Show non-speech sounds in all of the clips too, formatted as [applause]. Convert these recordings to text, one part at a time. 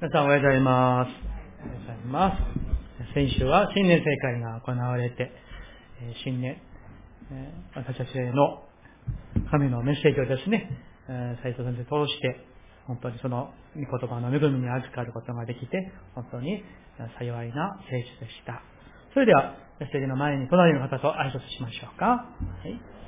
皆さんおはようございます。おはようございます。先週は新年正会が行われて、新年、私たちへの神のメッセージをですね、えー斉藤先生を通して、本当にその御言葉の恵みに預かることができて、本当に幸いな聖書でした。それでは、メッセージの前に隣の方と挨拶しましょうか。はい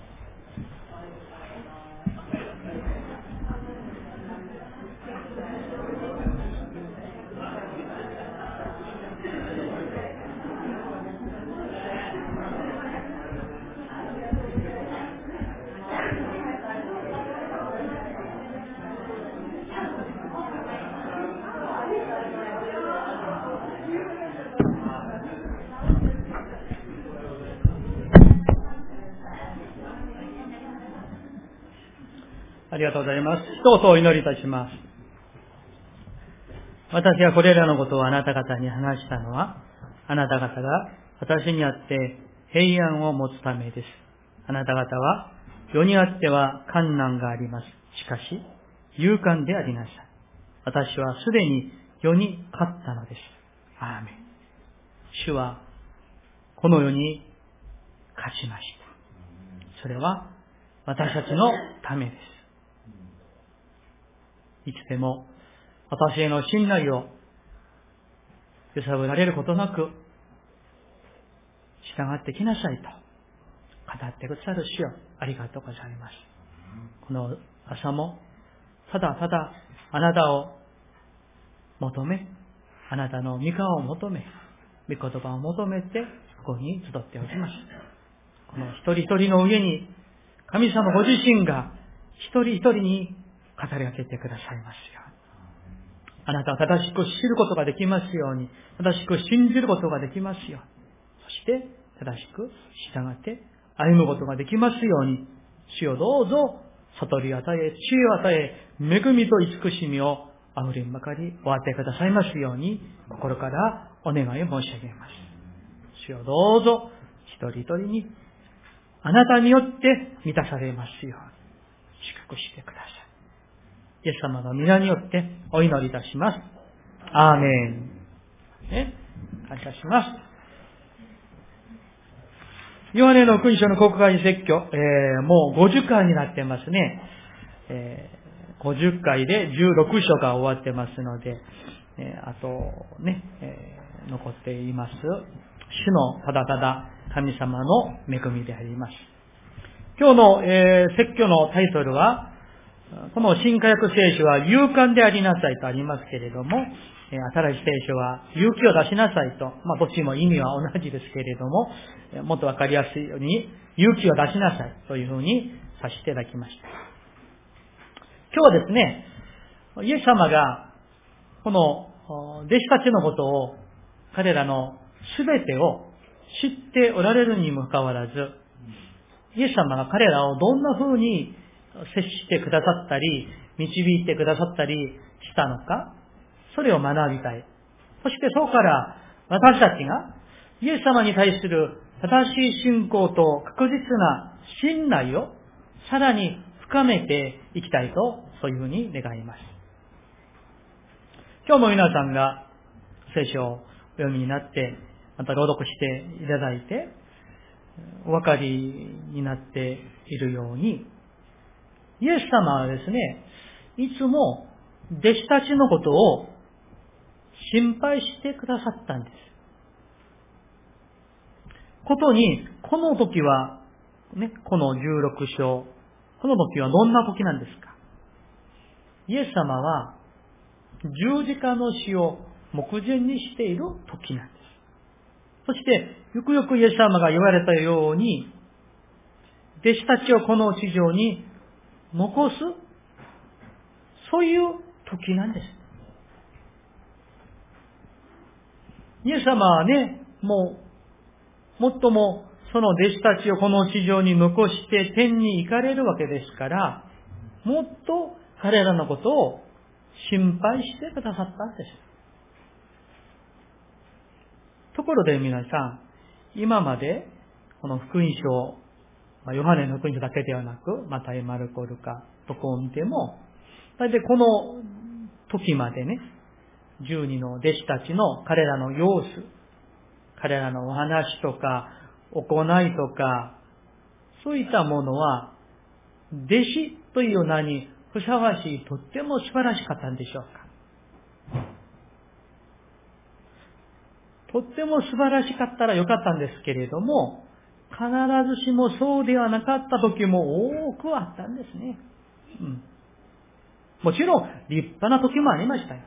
ありがとうございます。一言お祈りいたします。私がこれらのことをあなた方に話したのは、あなた方が私にあって平安を持つためです。あなた方は世にあっては困難があります。しかし、勇敢でありなさい。私はすでに世に勝ったのです。アーメン。主はこの世に勝ちました。それは私たちのためです。いつでも私への信頼を揺さぶられることなく従ってきなさいと語ってくださる主よありがとうございます。この朝もただただあなたを求め、あなたの御顔を求め、御言葉を求めてここに集っておきます。この一人一人の上に神様ご自身が一人一人に語りかけてくださいますように。あなたは正しく知ることができますように、正しく信じることができますように。そして、正しく従って歩むことができますように、主よどうぞ、悟りを与え、知恵を与え、恵みと慈しみを溢れんばかりお与えくださいますように、心からお願い申し上げます。主よどうぞ、一人一人に、あなたによって満たされますように、祝福してください。イエス様の皆によってお祈りいたします。アーメン。ね、感謝します。ヨハネの君書の国会説教、えー、もう50回になってますね。えー、50回で16章が終わってますので、えー、あとね、えー、残っています。主のただただ神様の恵みであります。今日の、え、説教のタイトルは、この新科学聖書は勇敢でありなさいとありますけれども、新しい聖書は勇気を出しなさいと、まあどっちも意味は同じですけれども、もっとわかりやすいように勇気を出しなさいというふうにさせていただきました。今日はですね、イエス様がこの弟子たちのことを彼らのすべてを知っておられるにもかかわらず、イエス様が彼らをどんな風に接してくださったり、導いてくださったりしたのか、それを学びたい。そしてそこから私たちがイエス様に対する正しい信仰と確実な信頼をさらに深めていきたいと、そういうふうに願います。今日も皆さんが聖書をお読みになって、また朗読していただいて、お分かりになっているように、イエス様はですね、いつも弟子たちのことを心配してくださったんです。ことに、この時は、ね、この16章、この時はどんな時なんですか？イエス様は十字架の死を目前にしている時なんです。そして、よくよくイエス様が言われたように、弟子たちをこの地上に残す、そういう時なんです。イエス様はね、もう、もっともその弟子たちをこの地上に残して天に行かれるわけですから、もっと彼らのことを心配してくださったんです。ところで皆さん、今までこの福音書、まあ、ヨハネの福音書だけではなく、マタイ、マルコ、ルカ、どこを見ても、大体この時までね、十二の弟子たちの彼らの様子、彼らのお話とか、行いとか、そういったものは、弟子という名にふさわしい、とっても素晴らしかったんでしょうか。とっても素晴らしかったらよかったんですけれども、必ずしもそうではなかった時も多くあったんですね。うん。もちろん、立派な時もありましたよ。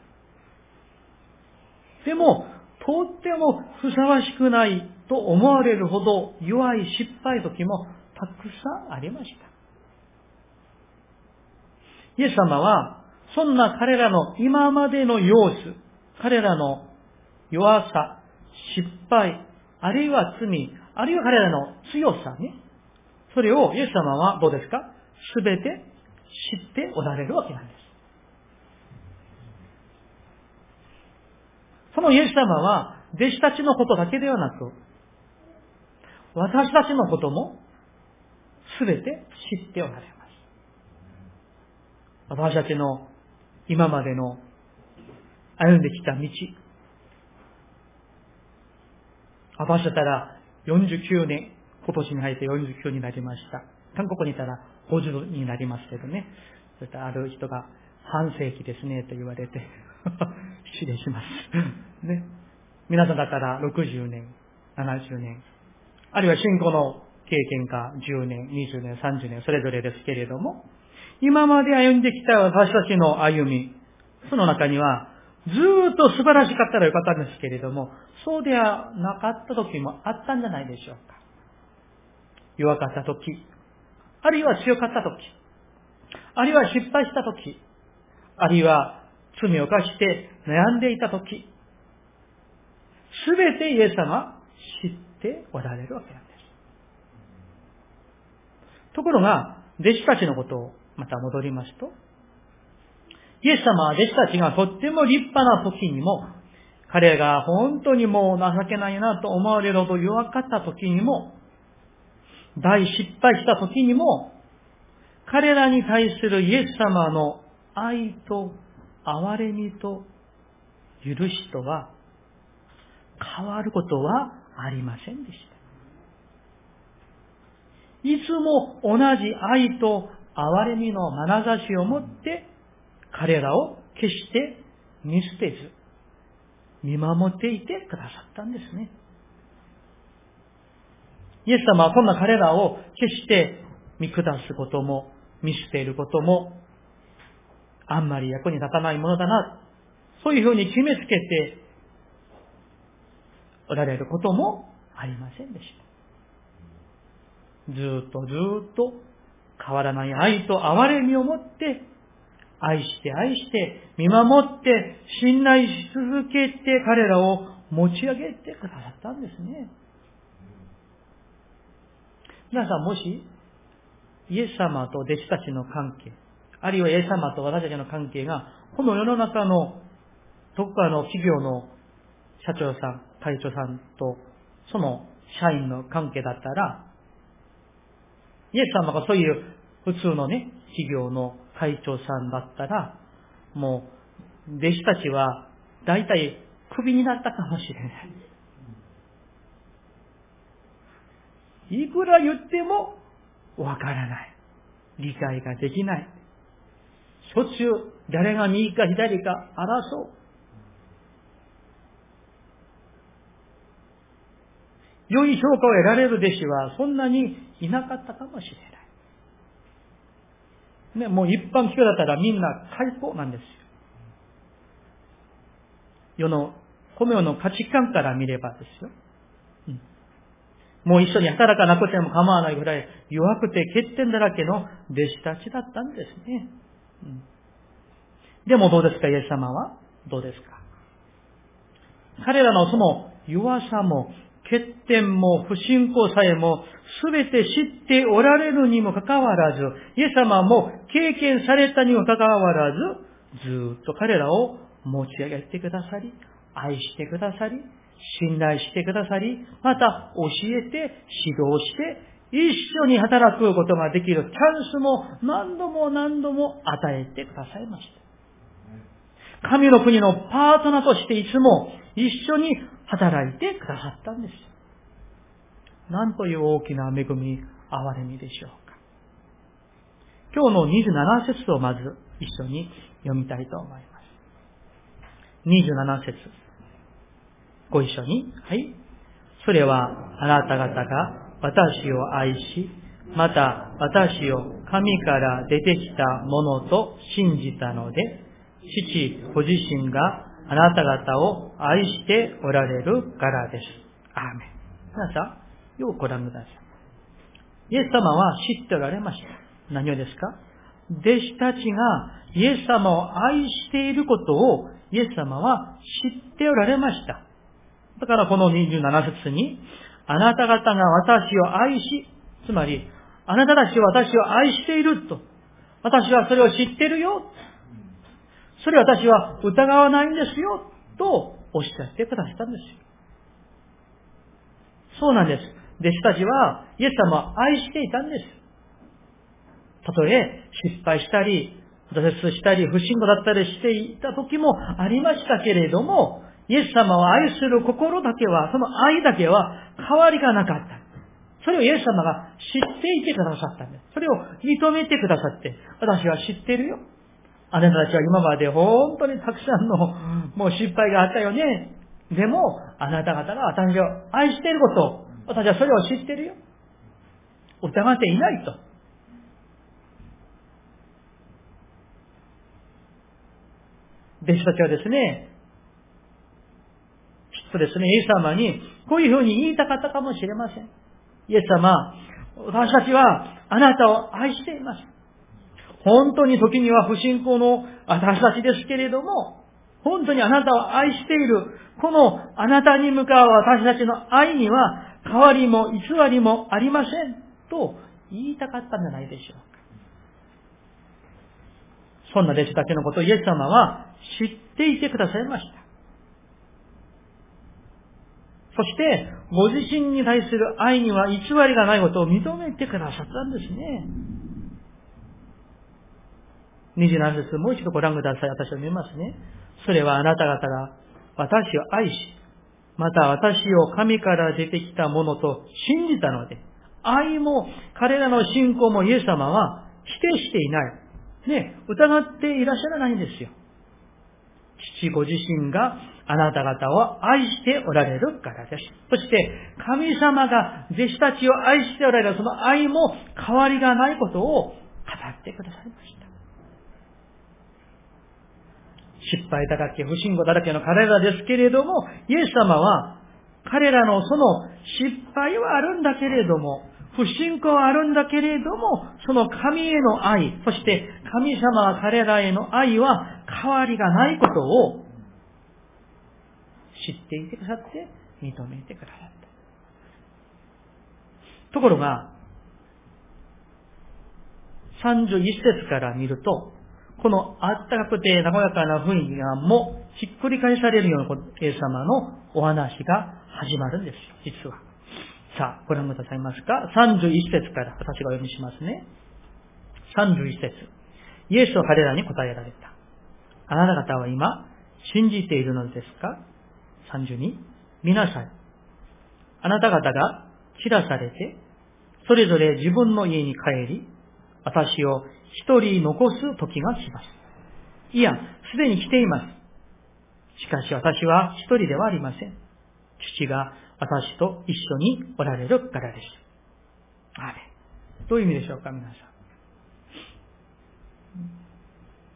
でも、とってもふさわしくないと思われるほど弱い失敗時もたくさんありました。イエス様は、そんな彼らの今までの様子、彼らの弱さ、失敗、あるいは罪、あるいは彼らの強さね。それをイエス様はどうですか？すべて知っておられるわけなんです。そのイエス様は、弟子たちのことだけではなく、私たちのことも、すべて知っておられます。私たちの今までの歩んできた道、私だったら49年、今年に入って49になりました。韓国にいたら50になりますけどね。そしてある人が半世紀ですねと言われて [laughs] 失礼します。[laughs] ね。皆さんだったら60年、70年、あるいは信仰の経験が10年、20年、30年、それぞれですけれども、今まで歩んできた私たちの歩み、その中には、ずっと素晴らしかったらよかったんですけれども、そうではなかった時もあったんじゃないでしょうか。弱かった時、あるいは強かった時、あるいは失敗した時、あるいは罪を犯して悩んでいたとき、すべてイエス様知っておられるわけなんです。ところが、弟子たちのことをまた戻りますと、イエス様は弟子たちがとっても立派な時にも、彼が本当にもう情けないなと思われるほど弱かった時にも、大失敗した時にも、彼らに対するイエス様の愛と憐れみと許しとは変わることはありませんでした。いつも同じ愛と憐れみの眼差しを持って彼らを決して見捨てず見守っていてくださったんですね。イエス様はこんな彼らを決して見下すことも見捨てることもあんまり役に立たないものだな、そういうふうに決めつけておられることもありませんでした。ずっとずっと変わらない愛と憐れみを持って、愛して愛して見守って信頼し続けて彼らを持ち上げてくださったんですね。皆さんもし、イエス様と弟子たちの関係、あるいはイエス様と私たちの関係が、この世の中のどこかの企業の社長さん、会長さんと、その社員の関係だったら、イエス様がそういう普通のね、企業の会長さんだったら、もう、弟子たちは、大体、クビになったかもしれない。いくら言っても、わからない。理解ができない。しょっちゅう誰が右か左か争う。良い評価を得られる弟子はそんなにいなかったかもしれない。ね、もう一般企業だったらみんな最高なんですよ。世の、この世の価値観から見ればですよ。うん、もう一緒に働かなくても構わないぐらい弱くて欠点だらけの弟子たちだったんですね。うんでもどうですか、イエス様は？どうですか？彼らのその弱さも欠点も不信仰さえも全て知っておられるにもかかわらず、イエス様も経験されたにもかかわらず、ずっと彼らを持ち上げてくださり、愛してくださり、信頼してくださり、また教えて、指導して、一緒に働くことができるチャンスも何度も何度も与えてくださいました。神の国のパートナーとしていつも一緒に働いてくださったんです。なんという大きな恵み、憐れみでしょうか。今日の27節をまず一緒に読みたいと思います。27節ご一緒に。はい。それはあなた方が私を愛し、また私を神から出てきたものと信じたので、父ご自身があなた方を愛しておられるからです。アーメン。皆さん、よくご覧ください。イエス様は知っておられました。何をですか？弟子たちがイエス様を愛していることをイエス様は知っておられました。だからこの27節に、あなた方が私を愛し、つまり、あなたたちは私を愛していると。私はそれを知ってるよ。それ私は疑わないんですよ。とおっしゃってくださったんですよ。そうなんです。弟子たちはイエス様を愛していたんです。たとえ失敗したり、挫折したり、不信仰だったりしていた時もありましたけれども、イエス様を愛する心だけは、その愛だけは変わりがなかった。それをイエス様が知っていてくださったんです。それを認めてくださって、私は知ってるよ。あなたたちは今まで本当にたくさんのもう失敗があったよね。でも、あなた方が私を愛していることを、私はそれを知ってるよ。疑っていないと。弟子たちはですね、きっとですね、イエス様にこういうふうに言いたかったかもしれません。イエス様、私たちはあなたを愛しています。本当に時には不信仰の私たちですけれども、本当にあなたを愛している、このあなたに向かう私たちの愛には変わりも偽りもありませんと言いたかったんじゃないでしょうか。そんな弟子たちのことをイエス様は知っていてくださいました。そして、ご自身に対する愛には偽りがないことを認めてくださったんですね。27節もう一度ご覧ください。私は見ますね。それはあなた方が私を愛し、また私を神から出てきたものと信じたので、愛も彼らの信仰もイエス様は否定していない。ね、疑っていらっしゃらないんですよ。父ご自身があなた方を愛しておられるからです。そして、神様が弟子たちを愛しておられるその愛も変わりがないことを語ってくださいました。失敗だらけ、不信仰だらけの彼らですけれども、イエス様は彼らのその失敗はあるんだけれども、不信仰はあるんだけれども、その神への愛、そして神様は彼らへの愛は変わりがないことを知っていてくださって認めてくださった。ところが、31節から見ると、このあったかくて和やかな雰囲気がもうひっくり返されるようなイエス様のお話が始まるんですよ、実は。さあ、ご覧くださいますか ?31 節から私がお読みしますね。31節イエスは彼らに答えられた。あなた方は今、信じているのですか ?32、見なさい。あなた方が散らされて、それぞれ自分の家に帰り、私を一人残す時が来ます。いや、すでに来ています。しかし私は一人ではありません。父が私と一緒におられるからです。あれ。どういう意味でしょうか、皆さん。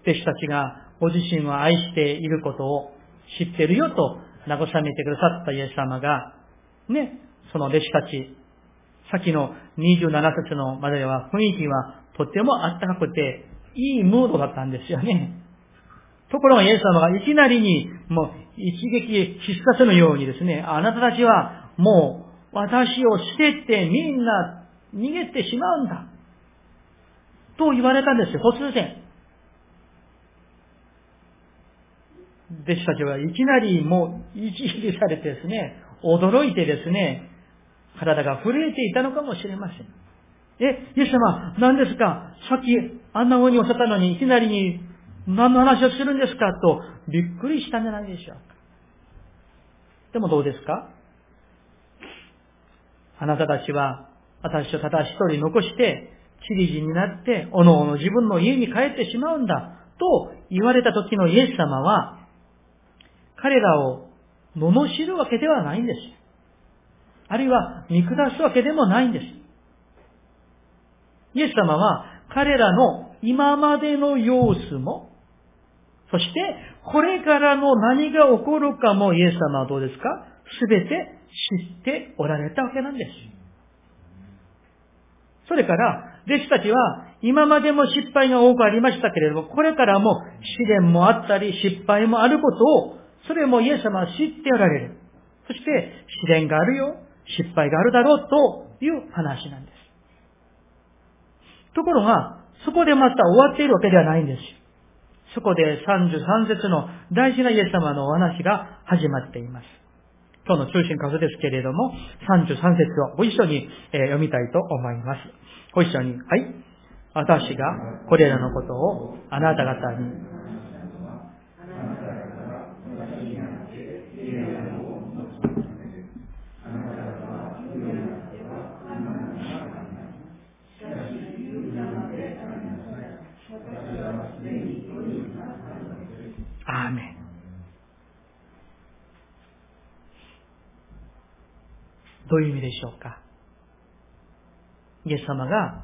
弟子たちがご自身を愛していることを知ってるよと慰めてくださったイエス様が、ね、その弟子たち、先の27節のまでは雰囲気はとてもあったかくて、いいムードだったんですよね。ところがイエス様がいきなりに、もう一撃必殺のようにですね、あなたたちはもう私を捨ててみんな逃げてしまうんだ。と言われたんですよ、突然。弟子たちはいきなりもう一撃されてですね、驚いてですね、体が震えていたのかもしれません。え、イエス様、何ですか？さっきあんな風におっしゃったのに、いきなりに何の話をするんですか？とびっくりしたんじゃないでしょうか。でもどうですか？あなたたちは私をただ一人残して、チリジになって、おのおの自分の家に帰ってしまうんだ、と言われた時のイエス様は、彼らを罵るわけではないんです。あるいは見下すわけでもないんです。イエス様は彼らの今までの様子も、そしてこれからの何が起こるかもイエス様はどうですか？すべて知っておられたわけなんです。それから、弟子たちは今までも失敗が多くありましたけれども、これからも試練もあったり失敗もあることを、それもイエス様は知っておられる。そして試練があるよ、失敗があるだろうという話なんです。ところが、そこでまた終わっているわけではないんですそこで33節の大事なイエス様のお話が始まっています。今日の中心箇所ですけれども、33節をご一緒に読みたいと思います。ご一緒に、はい。私がこれらのことをあなた方にアーメン。どういう意味でしょうか？イエス様が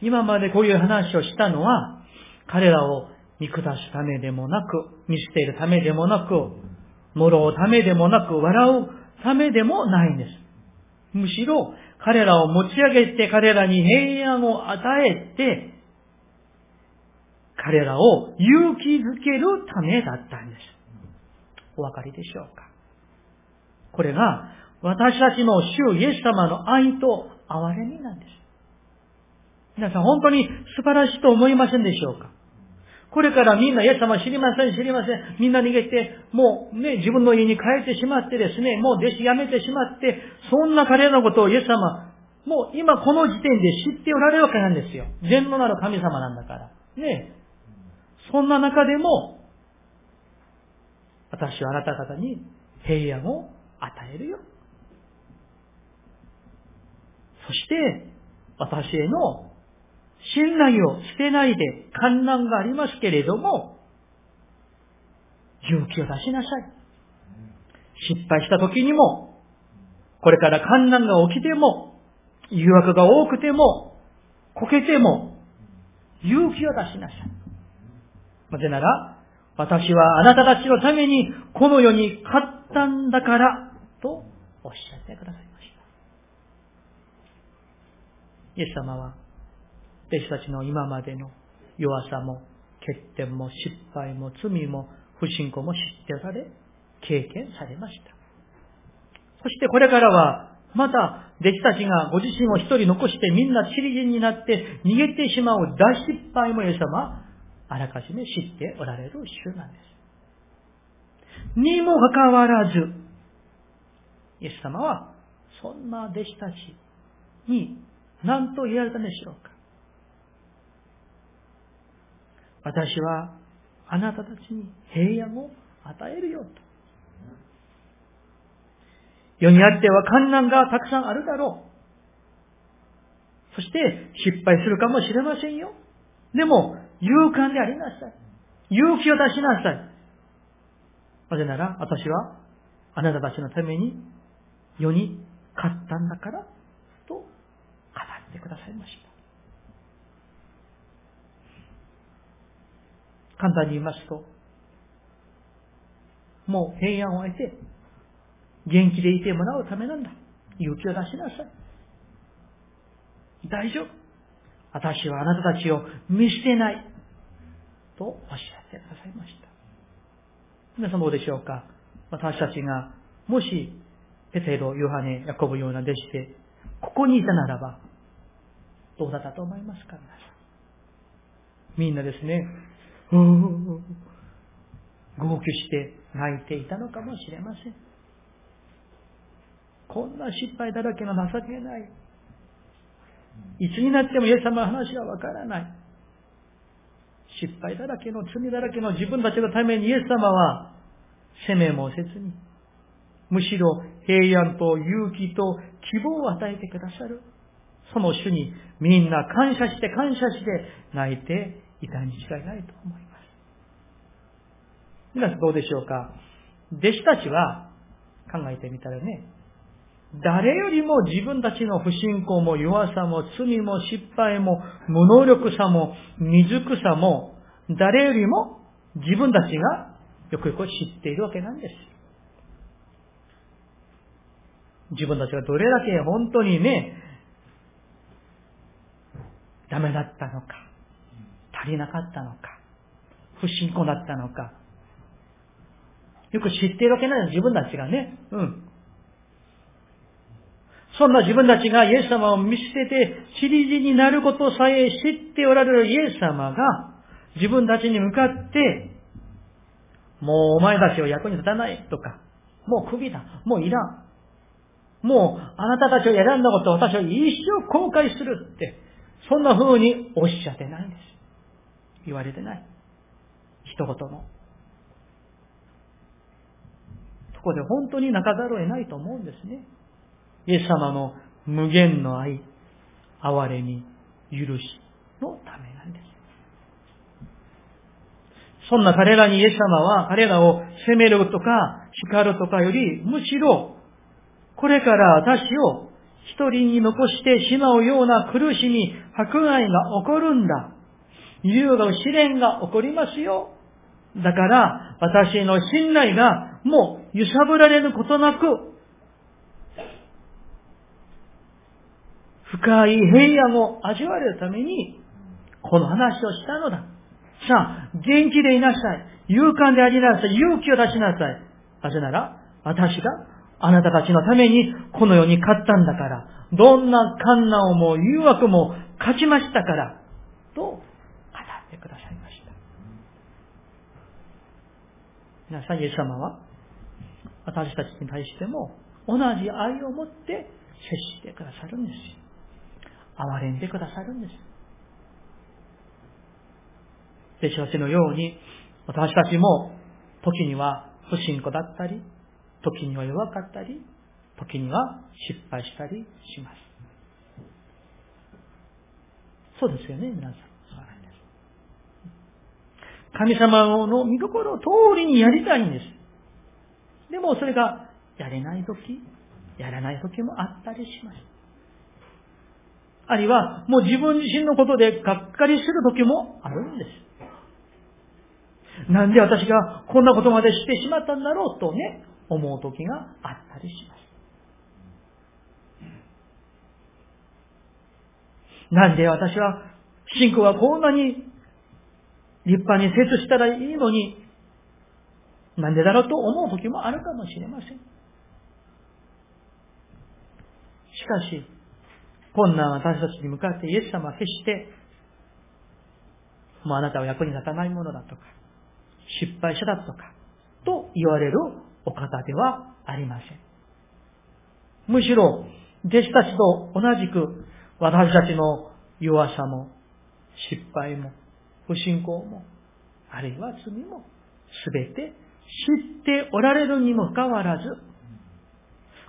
今までこういう話をしたのは彼らを見下すためでもなく、見捨てるためでもなく、呪うためでもなく、笑うためでもないんです。むしろ彼らを持ち上げて彼らに平安を与えて彼らを勇気づけるためだったんです。お分かりでしょうか？これが私たちの主イエス様の愛と憐れみなんです。皆さん本当に素晴らしいと思いませんでしょうか？これからみんなイエス様知りません、知りません。みんな逃げて、もうね、自分の家に帰ってしまってですね、もう弟子辞めてしまって、そんな彼らのことをイエス様、もう今この時点で知っておられるわけなんですよ。善のなる神様なんだから。ね。そんな中でも、私はあなた方に平安を与えるよ。そして、私への信頼を捨てないで観難がありますけれども、勇気を出しなさい。失敗した時にも、これから観難が起きても、誘惑が多くても、こけても、勇気を出しなさい。なぜなら、私はあなたたちのためにこの世に勝ったんだから、とおっしゃってくださいました。イエス様は、弟子たちの今までの弱さも、欠点も、失敗も、罪も、不信仰も知っておられ、経験されました。そしてこれからは、また、弟子たちがご自身を一人残してみんなチリ人になって逃げてしまう大失敗もイエス様あらかじめ知っておられる主なんです。にもかかわらず、イエス様は、そんな弟子たちに何と言われたんでしょうか？私はあなたたちに平安を与えるよと。世にあっては観難がたくさんあるだろう。そして失敗するかもしれませんよ。でも、勇敢でありなさい。勇気を出しなさい。なぜなら、私は、あなたたちのために、世に勝ったんだから、ってくださいました。簡単に言いますと、もう平安を得て、元気でいてもらうためなんだ。勇気を出しなさい。大丈夫。私はあなたたちを見捨てない。とおっしゃってくださいました。皆さんどうでしょうか私たちが、もし、ペテロ、ヨハネ、ヤコブような弟子で、ここにいたならば、どうだったと思いますか？皆さん。みんなですね、うー号泣して泣いていたのかもしれません。こんな失敗だらけの情けない。いつになってもイエス様の話がわからない。失敗だらけの罪だらけの自分たちのためにイエス様は責めもせずに、むしろ平安と勇気と希望を与えてくださる。その主にみんな感謝して感謝して泣いていたに違いないと思います。皆さんどうでしょうか？弟子たちは考えてみたらね、誰よりも自分たちの不信仰も弱さも罪も失敗も無能力さも未熟さも誰よりも自分たちがよくよく知っているわけなんです。自分たちがどれだけ本当にね、ダメだったのか、足りなかったのか、不信仰だったのか、よく知っているわけなんです、自分たちがね。うん。そんな自分たちがイエス様を見捨てて、チリジになることさえ知っておられるイエス様が、自分たちに向かって、もうお前たちは役に立たないとか、もう首だ、もういらん。もうあなたたちを選んだことを私は一生後悔するって、そんな風におっしゃってないんです。言われてない。一言も。そこで本当に泣かざるを得ないと思うんですね。イエス様の無限の愛、憐れみ、許しのためなんです。そんな彼らにイエス様は彼らを責めるとか叱るとかより、むしろ、これから私を一人に残してしまうような苦しみ、迫害が起こるんだ。優が試練が起こりますよ。だから、私の信頼がもう揺さぶられることなく、深い平安を味わえるために、この話をしたのだ。さあ、元気でいなさい。勇敢でありなさい。勇気を出しなさい。なぜなら、私があなたたちのためにこの世に勝ったんだから、どんな困難も誘惑も勝ちましたから、と語ってくださいました。皆さん、イエス様は、私たちに対しても同じ愛を持って接してくださるんです。憐れんでくださるんです。弟子たちのように、私たちも時には不信仰だったり、時には弱かったり、時には失敗したりします。そうですよね、皆さん。そうなんです。神様の見心を通りにやりたいんです。でもそれがやれない時、やらない時もあったりします。あるいは、もう自分自身のことでがっかりする時もあるんです。なんで私がこんなことまでしてしまったんだろうとね、思う時があったりします。なんで私は、信仰はこんなに立派に接したらいいのに、なんでだろうと思う時もあるかもしれません。しかし、困難私たちに向かってイエス様は決して、もうあなたは役に立たないものだとか、失敗者だとか、と言われるお方ではありません。むしろ、弟子たちと同じく、私たちの弱さも、失敗も、不信仰も、あるいは罪も、すべて知っておられるにもかかわらず、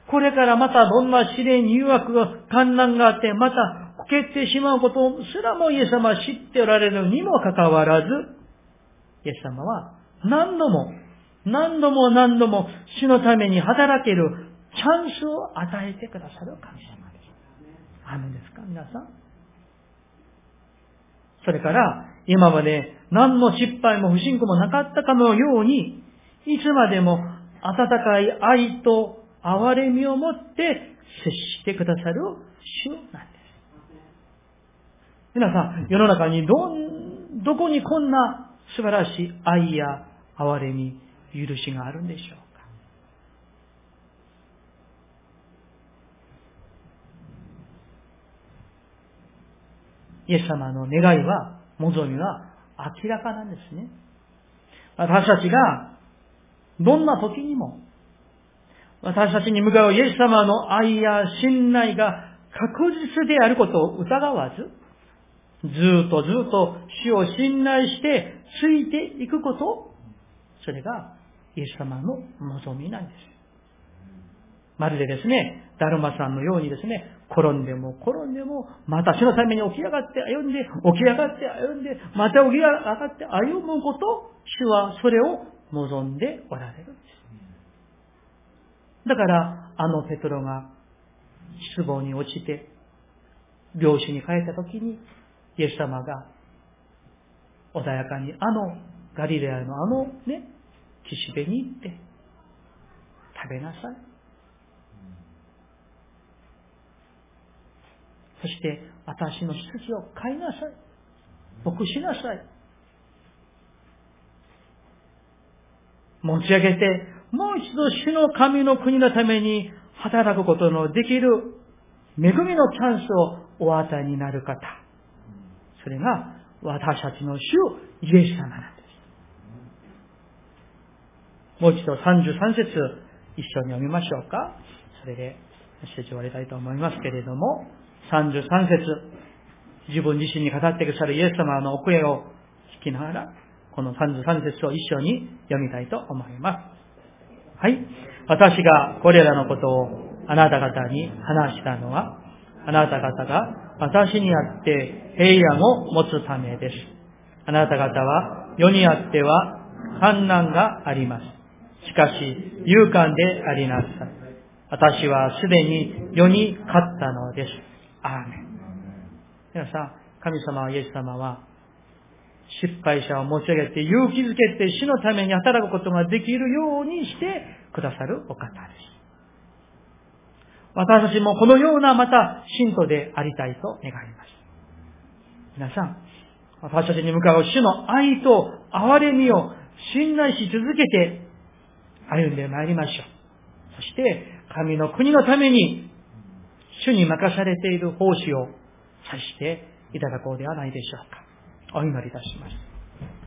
これからまたどんな試練、誘惑が、観難があって、またこけてしまうことすらもイエス様は知っておられるにもかかわらず、イエス様は何度も、何度も何度も主のために働けるチャンスを与えてくださる神様です。アメですか？皆さん。それから、今まで何の失敗も不信仰もなかったかのように、いつまでも温かい愛と憐れみを持って接してくださる主なんです。皆さん、世の中にどん、どこにこんな素晴らしい愛や憐れみ、許しがあるんでしょうか？イエス様の願いは、望みは明らかなんですね。私たちが、どんな時にも、私たちに向かうイエス様の愛や信頼が確実であることを疑わず、ずっとずっと主を信頼してついていくこと、それがイエス様の望みなんです。まるでですね、ダルマさんのようにですね、転んでも転んでも、また主のために起き上がって歩んで、起き上がって歩んで、また起き上がって歩むこと、主はそれを望んでおられるんです。だから、あのペトロが失望に落ちて、漁師に帰った時に、イエス様が穏やかにあのガリレアのあのね、岸辺に行って、食べなさい。そして、私の羊を飼いなさい。牧しなさい。持ち上げて、もう一度主の神の国のために働くことのできる恵みのチャンスをお与えになる方。それが私たちの主イエス様なんです。もう一度33節一緒に読みましょうか。それでメッセージ終わりたいと思いますけれども、33節自分自身に語ってくださるイエス様のお声を聞きながら、この33節を一緒に読みたいと思います。はい。私がこれらのことをあなた方に話したのは、あなた方が私にあって平安を持つためです。あなた方は世にあっては観難があります。しかし、勇敢でありなさい。私はすでに世に勝ったのです。アーメン。皆さん、神様、イエス様は、失敗者を持ち上げて勇気づけて死のために働くことができるようにしてくださるお方です。私たちもこのようなまた信徒でありたいと願います。皆さん、私たちに向かう主の愛と憐れみを信頼し続けて歩んでまいりましょう。そして、神の国のために主に任されている奉仕をさしていただこうではないでしょうか。お祈りいたします。